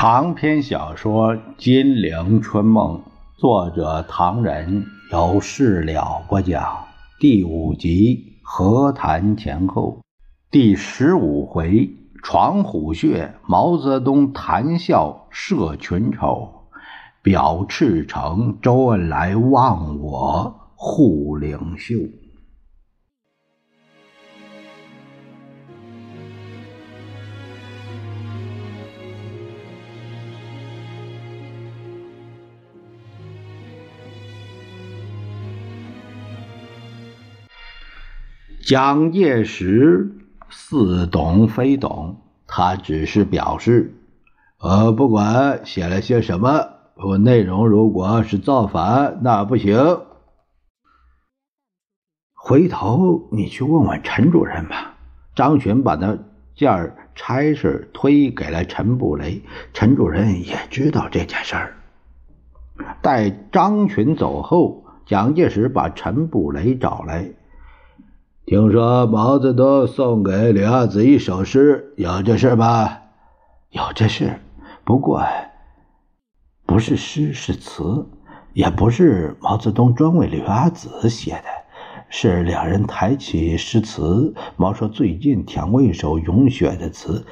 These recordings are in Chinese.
长篇小说《金陵春梦》，作者唐人，由事了播讲。第五集和谈前后，第十五回闯虎穴，毛泽东谈笑摄群丑，表赤诚，周恩来忘我护领袖。蒋介石似懂非懂，他只是表示：“呃，不管写了些什么，我内容如果是造反，那不行。回头你去问问陈主任吧。”张群把那件差事推给了陈布雷，陈主任也知道这件事儿。待张群走后，蒋介石把陈布雷找来。听说毛泽东送给李阿子一首诗，有这事吧？有这事，不过不是诗，是词，也不是毛泽东专为李阿子写的，是两人抬起诗词。毛说最近填过一首咏雪的词，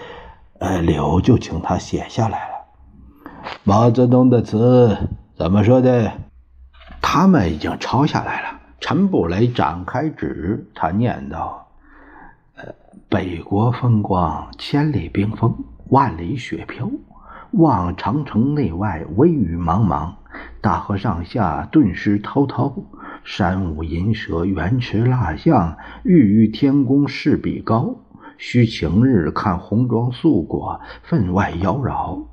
呃，柳就请他写下来了。毛泽东的词怎么说的？他们已经抄下来了。陈布雷展开纸，他念道：“呃，北国风光，千里冰封，万里雪飘。望长城内外，微雨茫茫。大河上下，顿时滔滔。山舞银蛇，原驰蜡象，欲与天公试比高。须晴日看红装素裹，分外妖娆。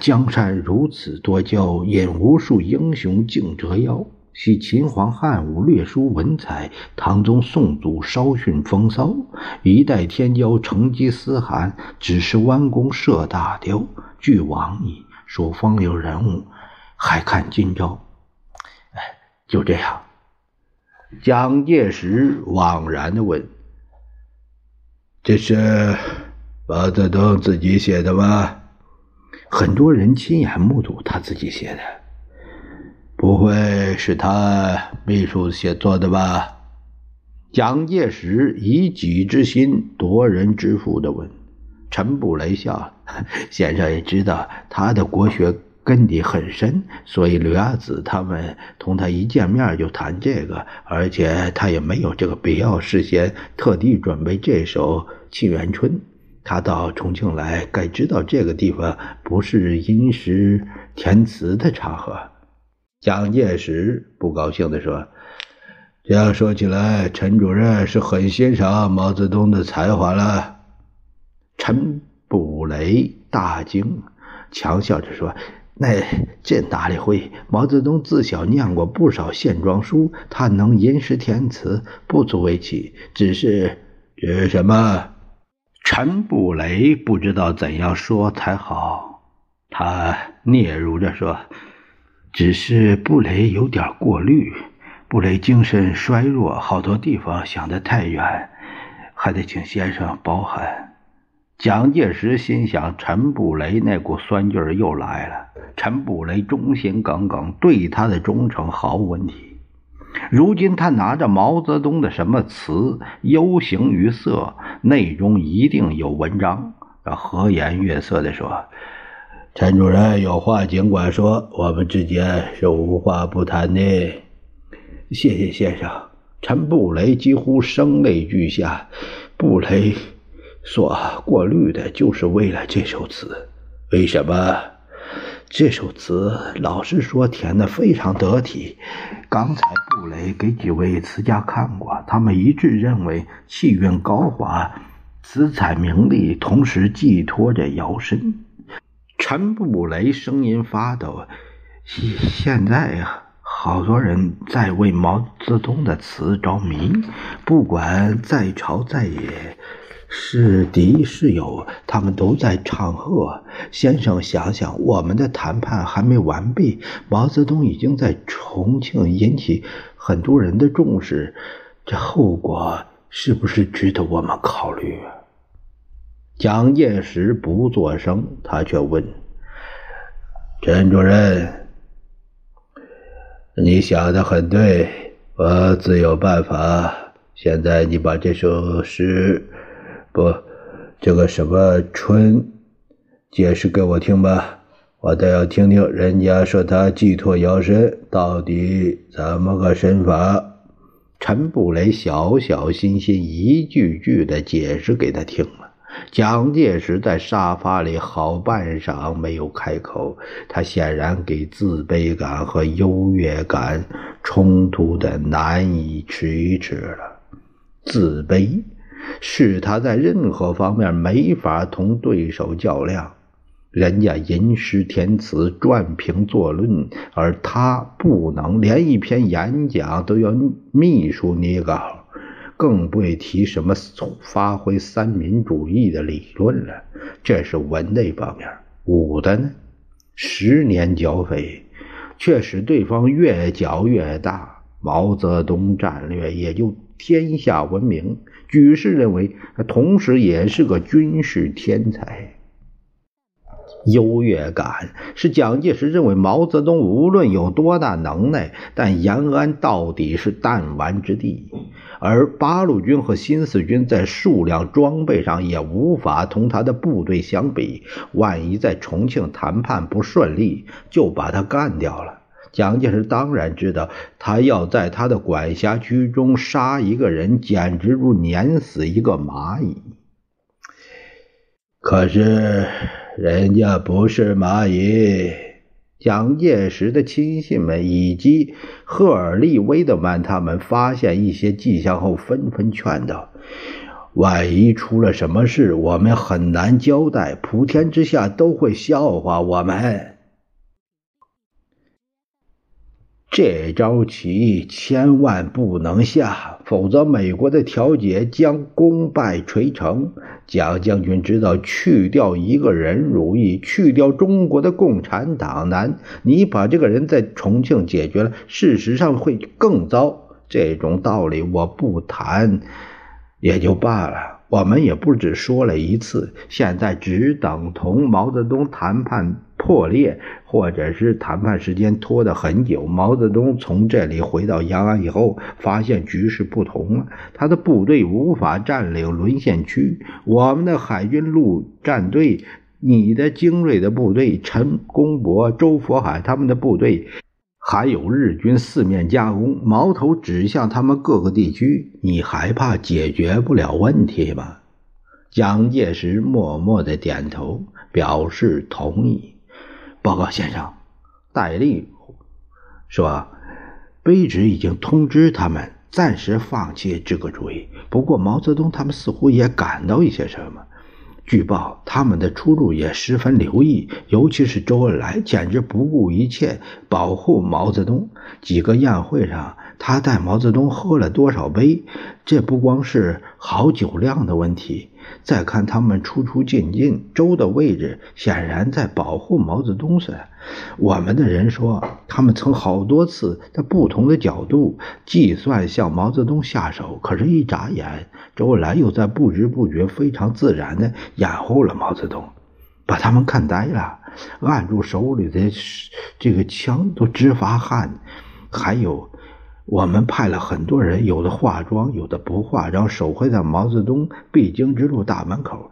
江山如此多娇，引无数英雄竞折腰。”系秦皇汉武略输文采，唐宗宋祖稍逊风骚。一代天骄成吉思汗，只是弯弓射大雕。俱往矣，说风流人物，还看今朝。哎，就这样。蒋介石惘然的问：“这是毛泽东自己写的吗？”很多人亲眼目睹他自己写的。不会是他秘书写作的吧？蒋介石以己之心夺人之腹的问。陈布雷笑了，先生也知道他的国学根底很深，所以刘亚子他们同他一见面就谈这个，而且他也没有这个必要事先特地准备这首《沁园春》。他到重庆来，该知道这个地方不是吟诗填词的场合。蒋介石不高兴地说：“这样说起来，陈主任是很欣赏毛泽东的才华了。”陈布雷大惊，强笑着说：“那这哪里会？毛泽东自小念过不少线装书，他能吟诗填词，不足为奇。只是，这什么？”陈布雷不知道怎样说才好，他嗫嚅着说。只是布雷有点过虑，布雷精神衰弱，好多地方想得太远，还得请先生包涵。蒋介石心想：陈布雷那股酸劲儿又来了。陈布雷忠心耿耿，对他的忠诚毫无问题。如今他拿着毛泽东的什么词，幽形于色，内中一定有文章。和颜悦色地说。陈主任有话尽管说，我们之间是无话不谈的。谢谢先生。陈布雷几乎声泪俱下。布雷所过滤的就是为了这首词。为什么？这首词老实说填的非常得体。刚才布雷给几位词家看过，他们一致认为气韵高华，词采明丽，同时寄托着摇身。陈布雷声音发抖。现现在呀，好多人在为毛泽东的词着迷，不管在朝在野，是敌是友，他们都在唱和。先生想想，我们的谈判还没完毕，毛泽东已经在重庆引起很多人的重视，这后果是不是值得我们考虑？蒋介石不作声，他却问：“陈主任，你想的很对，我自有办法。现在你把这首诗，不，这个什么春，解释给我听吧，我倒要听听人家说他寄托摇身，到底怎么个身法。”陈布雷小小心心，一句句的解释给他听了。蒋介石在沙发里好半晌没有开口，他显然给自卑感和优越感冲突的难以启齿了。自卑是他在任何方面没法同对手较量。人家吟诗填词、撰评作论，而他不能连一篇演讲都要秘书拟稿，更不会提什么发挥三民主义的理论了。这是文的一方面，武的呢？十年剿匪，却使对方越剿越大，毛泽东战略也就天下闻名。举世认为他同时也是个军事天才。优越感是蒋介石认为毛泽东无论有多大能耐，但延安到底是弹丸之地，而八路军和新四军在数量、装备上也无法同他的部队相比。万一在重庆谈判不顺利，就把他干掉了。蒋介石当然知道，他要在他的管辖区中杀一个人，简直如碾死一个蚂蚁。可是。人家不是蚂蚁。蒋介石的亲信们以及赫尔利、威德曼他们发现一些迹象后，纷纷劝道：“万一出了什么事，我们很难交代，普天之下都会笑话我们。”这招棋千万不能下，否则美国的调解将功败垂成。蒋将军知道，去掉一个人容易，去掉中国的共产党难。你把这个人在重庆解决了，事实上会更糟。这种道理我不谈也就罢了。我们也不只说了一次，现在只等同毛泽东谈判。破裂，或者是谈判时间拖得很久。毛泽东从这里回到延安以后，发现局势不同了，他的部队无法占领沦陷区。我们的海军陆战队，你的精锐的部队陈公博、周佛海他们的部队，还有日军四面夹攻，矛头指向他们各个地区，你还怕解决不了问题吗？蒋介石默默的点头，表示同意。报告先生，戴笠说：“卑职已经通知他们暂时放弃这个主意。不过毛泽东他们似乎也感到一些什么。据报，他们的出入也十分留意，尤其是周恩来，简直不顾一切保护毛泽东。几个宴会上，他带毛泽东喝了多少杯？这不光是好酒量的问题。”再看他们出出进进，周的位置显然在保护毛泽东似的。我们的人说，他们曾好多次在不同的角度计算向毛泽东下手，可是，一眨眼，周恩来又在不知不觉、非常自然地掩护了毛泽东，把他们看呆了，按住手里的这个枪都直发汗，还有。我们派了很多人，有的化妆，有的不化妆，守会在毛泽东必经之路大门口。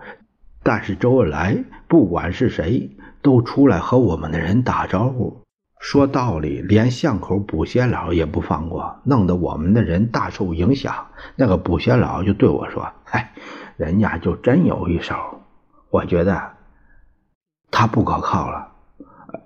但是周恩来不管是谁，都出来和我们的人打招呼。说道理，连巷口补鞋佬也不放过，弄得我们的人大受影响。那个补鞋佬就对我说：“哎，人家就真有一手。”我觉得他不可靠了，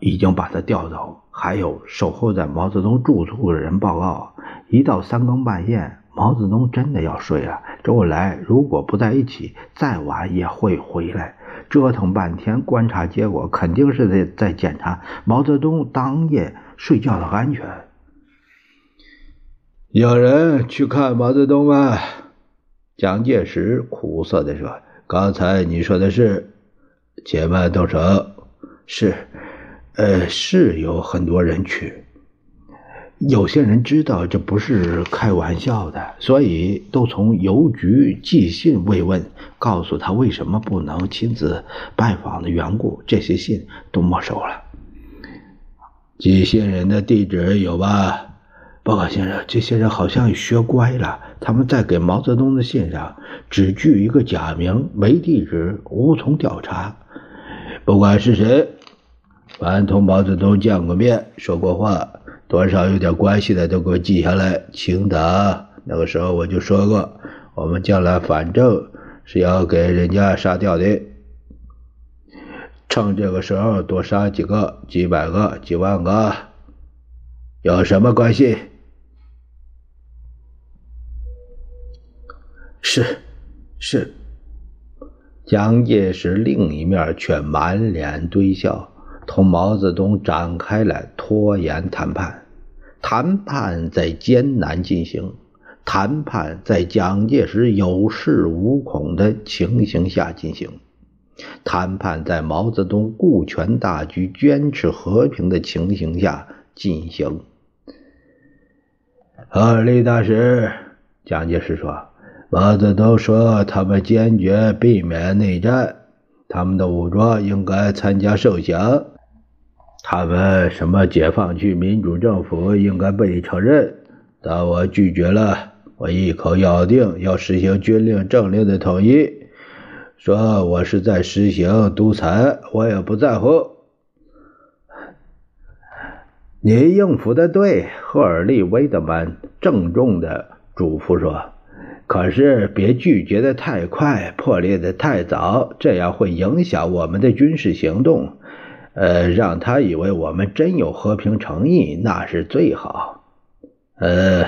已经把他调走。还有守候在毛泽东住处的人报告，一到三更半夜，毛泽东真的要睡了。周恩来如果不在一起，再晚也会回来。折腾半天，观察结果肯定是在在检查毛泽东当夜睡觉的安全。有人去看毛泽东吗？蒋介石苦涩地说：“刚才你说的是，且慢动手。是。”呃，是有很多人去，有些人知道这不是开玩笑的，所以都从邮局寄信慰问，告诉他为什么不能亲自拜访的缘故。这些信都没收了。寄信人的地址有吧？报告先生，这些人好像学乖了，他们在给毛泽东的信上只具一个假名，没地址，无从调查。不管是谁，凡同毛泽东见过面、说过话。多少有点关系的都给我记下来，请打。那个时候我就说过，我们将来反正是要给人家杀掉的，趁这个时候多杀几个、几百个、几万个，有什么关系？是，是。蒋介石另一面却满脸堆笑，同毛泽东展开了拖延谈判。谈判在艰难进行，谈判在蒋介石有恃无恐的情形下进行，谈判在毛泽东顾全大局、坚持和平的情形下进行。二李大使，蒋介石说：“毛泽东说他们坚决避免内战，他们的武装应该参加受降。”他们什么解放区民主政府应该被承认，但我拒绝了。我一口咬定要实行军令政令的统一，说我是在实行独裁，我也不在乎。你应付的对，赫尔利·威德曼郑重的嘱咐说。可是别拒绝的太快，破裂的太早，这样会影响我们的军事行动。呃，让他以为我们真有和平诚意，那是最好。呃，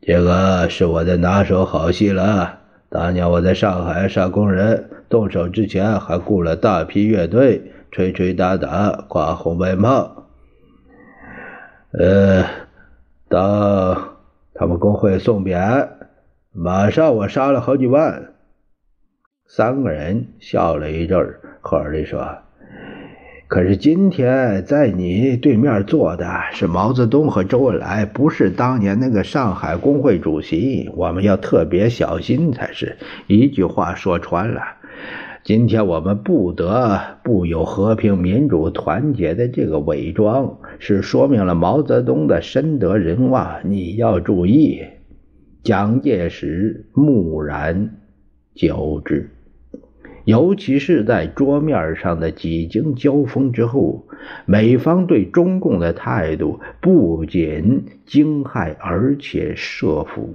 这个是我的拿手好戏了。当年我在上海杀工人，动手之前还雇了大批乐队，吹吹打打，挂红白帽。呃，当他们工会送匾，马上我杀了好几万。三个人笑了一阵儿，赫尔利说。可是今天在你对面坐的是毛泽东和周恩来，不是当年那个上海工会主席。我们要特别小心才是。一句话说穿了，今天我们不得不有和平、民主、团结的这个伪装，是说明了毛泽东的深得人望。你要注意。蒋介石木然久之。尤其是在桌面上的几经交锋之后，美方对中共的态度不仅惊骇，而且慑服。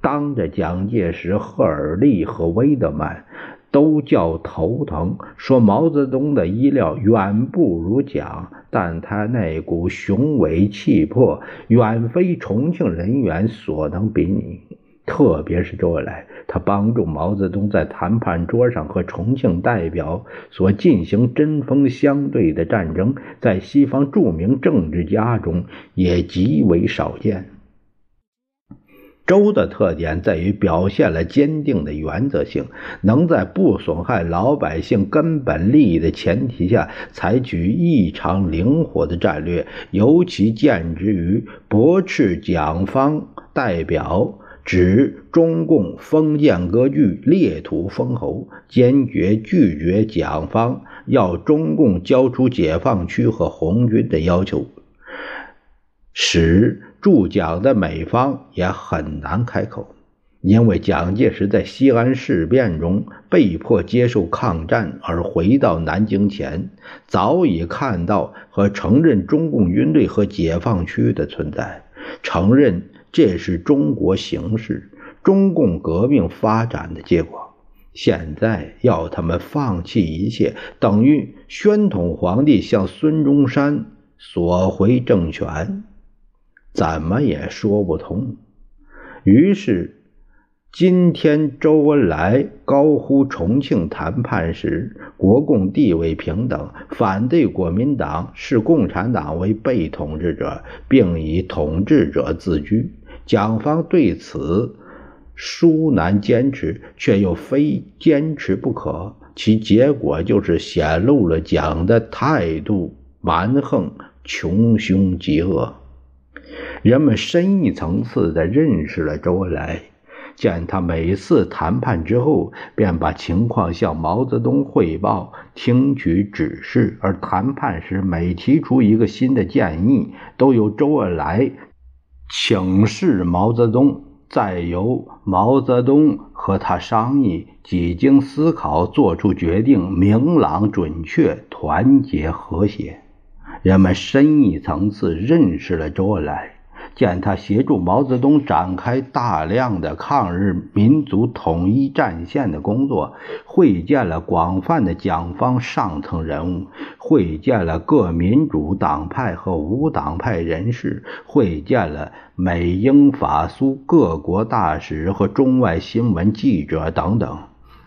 当着蒋介石、赫尔利和威德曼都叫头疼，说毛泽东的医疗远不如蒋，但他那股雄伟气魄远非重庆人员所能比拟。特别是周恩来，他帮助毛泽东在谈判桌上和重庆代表所进行针锋相对的战争，在西方著名政治家中也极为少见。周的特点在于表现了坚定的原则性，能在不损害老百姓根本利益的前提下采取异常灵活的战略，尤其见之于驳斥蒋方代表。指中共封建割据、裂土封侯，坚决拒绝蒋方要中共交出解放区和红军的要求，使驻蒋的美方也很难开口。因为蒋介石在西安事变中被迫接受抗战而回到南京前，早已看到和承认中共军队和解放区的存在，承认。这是中国形势、中共革命发展的结果。现在要他们放弃一切，等于宣统皇帝向孙中山索回政权，怎么也说不通。于是，今天周恩来高呼重庆谈判时，国共地位平等，反对国民党视共产党为被统治者，并以统治者自居。蒋方对此殊难坚持，却又非坚持不可，其结果就是显露了蒋的态度蛮横、穷凶极恶。人们深一层次地认识了周恩来。见他每次谈判之后，便把情况向毛泽东汇报，听取指示；而谈判时每提出一个新的建议，都由周恩来请示毛泽东，再由毛泽东和他商议，几经思考做出决定，明朗、准确、团结、和谐。人们深一层次认识了周恩来。见他协助毛泽东展开大量的抗日民族统一战线的工作，会见了广泛的蒋方上层人物，会见了各民主党派和无党派人士，会见了美英法苏各国大使和中外新闻记者等等。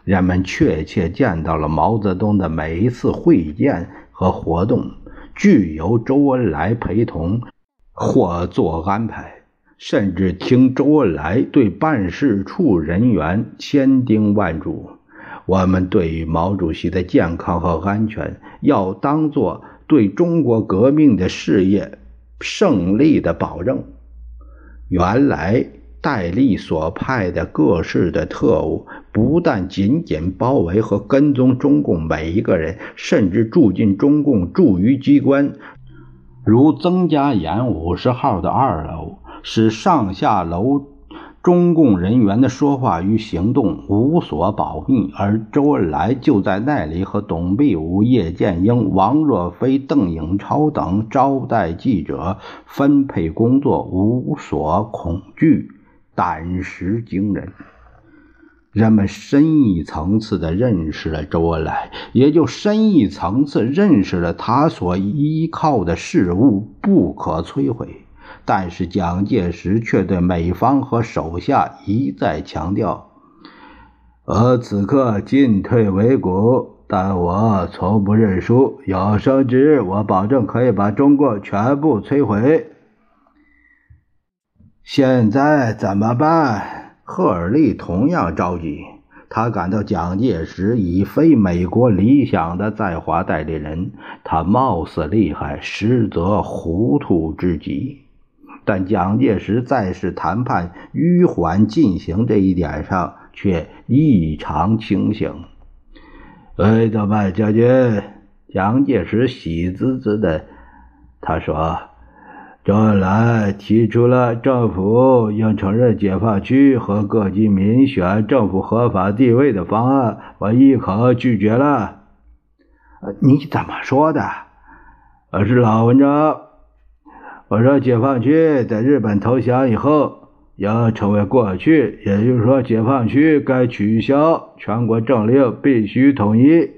人们确切见到了毛泽东的每一次会见和活动，具由周恩来陪同。或做安排，甚至听周恩来对办事处人员千叮万嘱。我们对于毛主席的健康和安全，要当做对中国革命的事业胜利的保证。原来戴笠所派的各式的特务，不但紧紧包围和跟踪中共每一个人，甚至住进中共驻渝机关。如曾家岩五十号的二楼，使上下楼中共人员的说话与行动无所保密，而周恩来就在那里和董必武、叶剑英、王若飞、邓颖超等招待记者，分配工作，无所恐惧，胆识惊人。人们深一层次的认识了周恩来，也就深一层次认识了他所依靠的事物不可摧毁。但是蒋介石却对美方和手下一再强调：“我此刻进退维谷，但我从不认输。有生之日，我保证可以把中国全部摧毁。”现在怎么办？赫尔利同样着急，他感到蒋介石已非美国理想的在华代理人，他貌似厉害，实则糊涂之极。但蒋介石在是谈判迂缓进行这一点上却异常清醒。哎，德曼将军，蒋介石喜滋滋的，他说。周恩来提出了政府应承认解放区和各级民选政府合法地位的方案，我一口拒绝了。你怎么说的？我是老文章。我说解放区在日本投降以后要成为过去，也就是说解放区该取消，全国政令必须统一。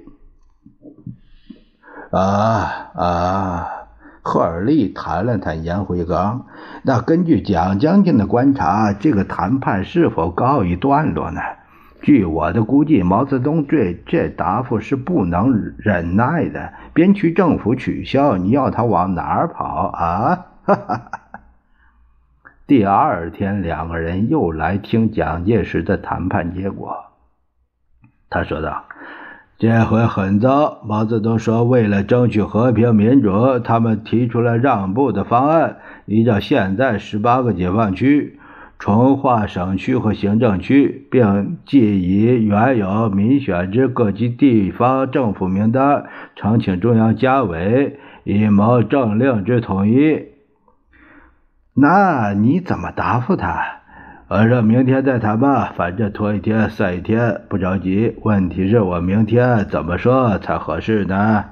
啊啊！赫尔利弹了弹烟灰缸。那根据蒋将军的观察，这个谈判是否告一段落呢？据我的估计，毛泽东对这答复是不能忍耐的。边区政府取消，你要他往哪儿跑啊？哈哈！第二天，两个人又来听蒋介石的谈判结果。他说道。这回很糟，毛泽东说，为了争取和平民主，他们提出了让步的方案。依照现在十八个解放区，重划省区和行政区，并即以原有民选之各级地方政府名单呈请中央加委，以谋政令之统一。那你怎么答复他？我说明天再谈吧，反正拖一天算一天，不着急。问题是我明天怎么说才合适呢？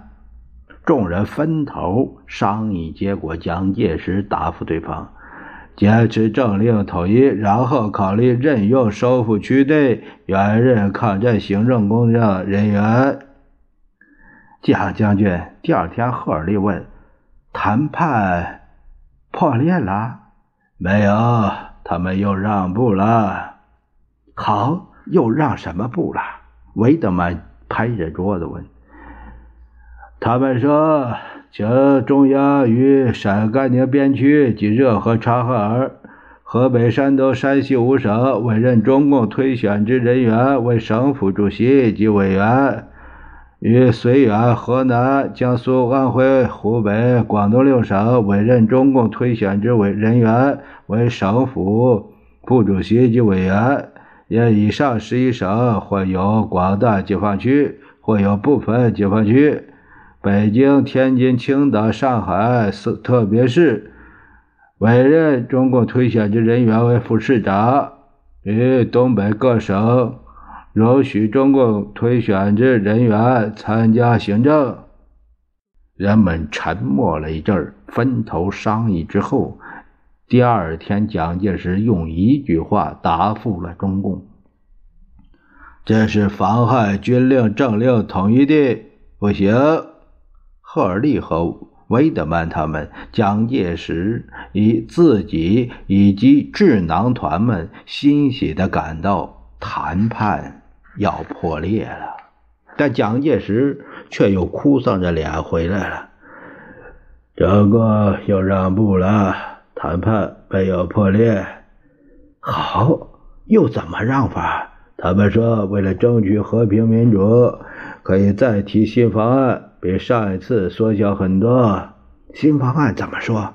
众人分头商议，结果蒋介石答复对方：坚持政令统一，然后考虑任用收复区内原任抗战行政工作人员。蒋将军，第二天赫尔利问：谈判破裂了没有？他们又让步了，好，又让什么步了？维德曼拍着桌子问：“他们说，请中央与陕甘宁边区及热河、察哈尔、河北、山东、山西五省委任中共推选之人员为省府主席及委员，于绥远、河南、江苏、安徽、湖北、广东六省委任中共推选之委人员为省府副主席及委员。也以上十一省或有广大解放区，或有部分解放区。北京、天津、青岛、上海四特别市委任中共推选之人员为副市长。与东北各省容许中共推选之人员参加行政。人们沉默了一阵，分头商议之后，第二天，蒋介石用一句话答复了中共：“这是妨害军令政令统一的，不行。”赫尔利和维德曼他们，蒋介石以自己以及智囊团们欣喜地感到谈判要破裂了，但蒋介石却又哭丧着脸回来了。中共又让步了，谈判没有破裂。好，又怎么让法？他们说，为了争取和平民主，可以再提新方案。比上一次缩小很多。新方案怎么说？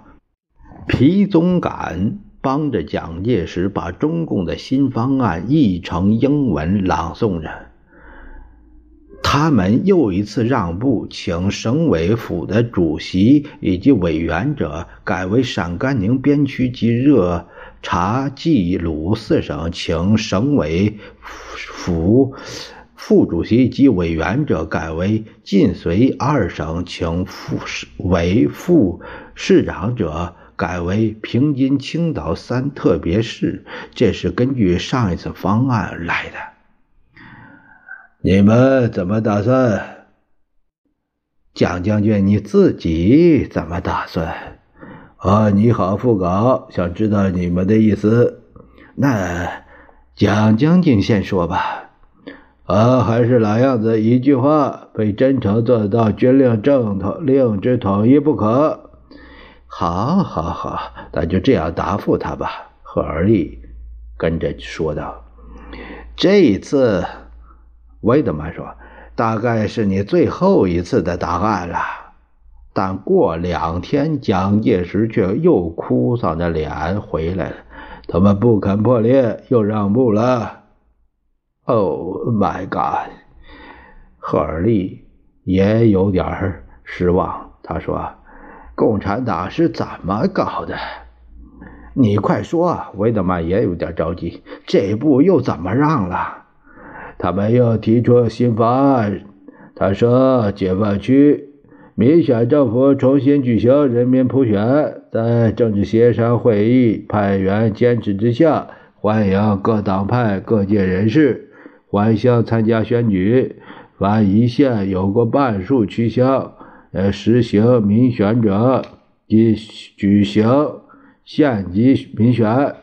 皮宗感帮着蒋介石把中共的新方案译成英文朗诵着。他们又一次让步，请省委府的主席以及委员者改为陕甘宁边区及热察冀鲁四省，请省委府。副主席及委员者改为晋绥二省，请副市委副市长者改为平津、青岛三特别市。这是根据上一次方案来的。你们怎么打算？蒋将军，你自己怎么打算？啊，你好，副稿，想知道你们的意思。那蒋将军先说吧。啊，还是老样子，一句话，非真诚做到军令政统令之统一不可。好，好，好，那就这样答复他吧。赫尔利跟着说道：“这一次，威德曼说，大概是你最后一次的答案了。”但过两天，蒋介石却又哭丧着脸回来了。他们不肯破裂，又让步了。Oh my God！赫尔利也有点失望。他说：“共产党是怎么搞的？你快说。”维德曼也有点着急。这步又怎么让了？他们又提出新方案。他说：“解放区民选政府重新举行人民普选，在政治协商会议派员坚持之下，欢迎各党派各界人士。”还乡参加选举，凡一县有过半数区乡，呃，实行民选者，即举行县级民选；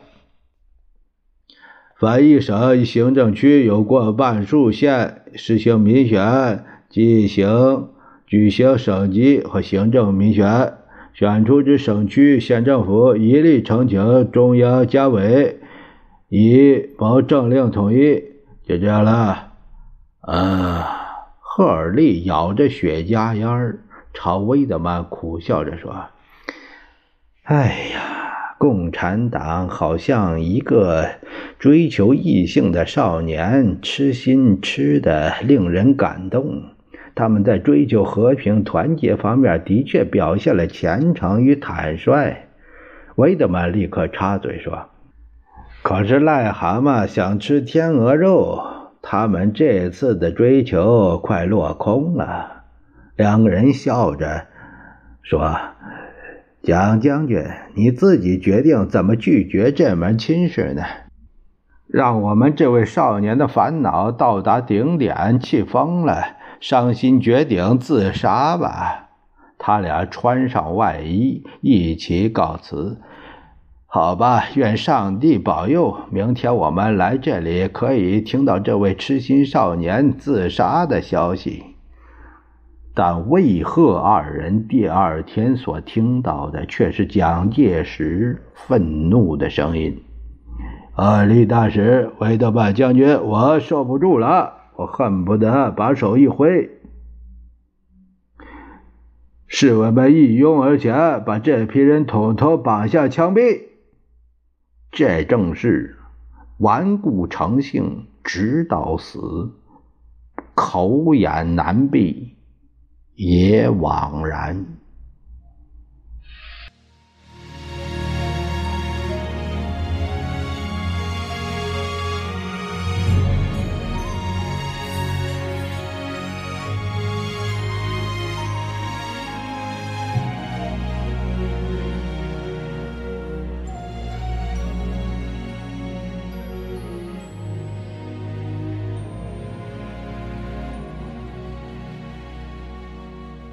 凡一省行政区有过半数县实行民选，即行举行省级和行政民选。选出之省区县政府一律呈请中央加委，以保政令统一。就这样了，啊！赫尔利咬着雪茄烟儿，朝威德曼苦笑着说：“哎呀，共产党好像一个追求异性的少年，痴心痴的令人感动。他们在追求和平团结方面的确表现了虔诚与坦率。”威德曼立刻插嘴说。可是癞蛤蟆想吃天鹅肉，他们这次的追求快落空了。两个人笑着说：“蒋将军，你自己决定怎么拒绝这门亲事呢？让我们这位少年的烦恼到达顶点，气疯了，伤心绝顶，自杀吧。”他俩穿上外衣，一起告辞。好吧，愿上帝保佑。明天我们来这里，可以听到这位痴心少年自杀的消息。但魏贺二人第二天所听到的，却是蒋介石愤怒的声音：“啊，李大使，韦德曼将军，我受不住了，我恨不得把手一挥。”是我们一拥而前，把这批人统统绑下枪毙。这正是顽固成性，直到死，口眼难闭，也枉然。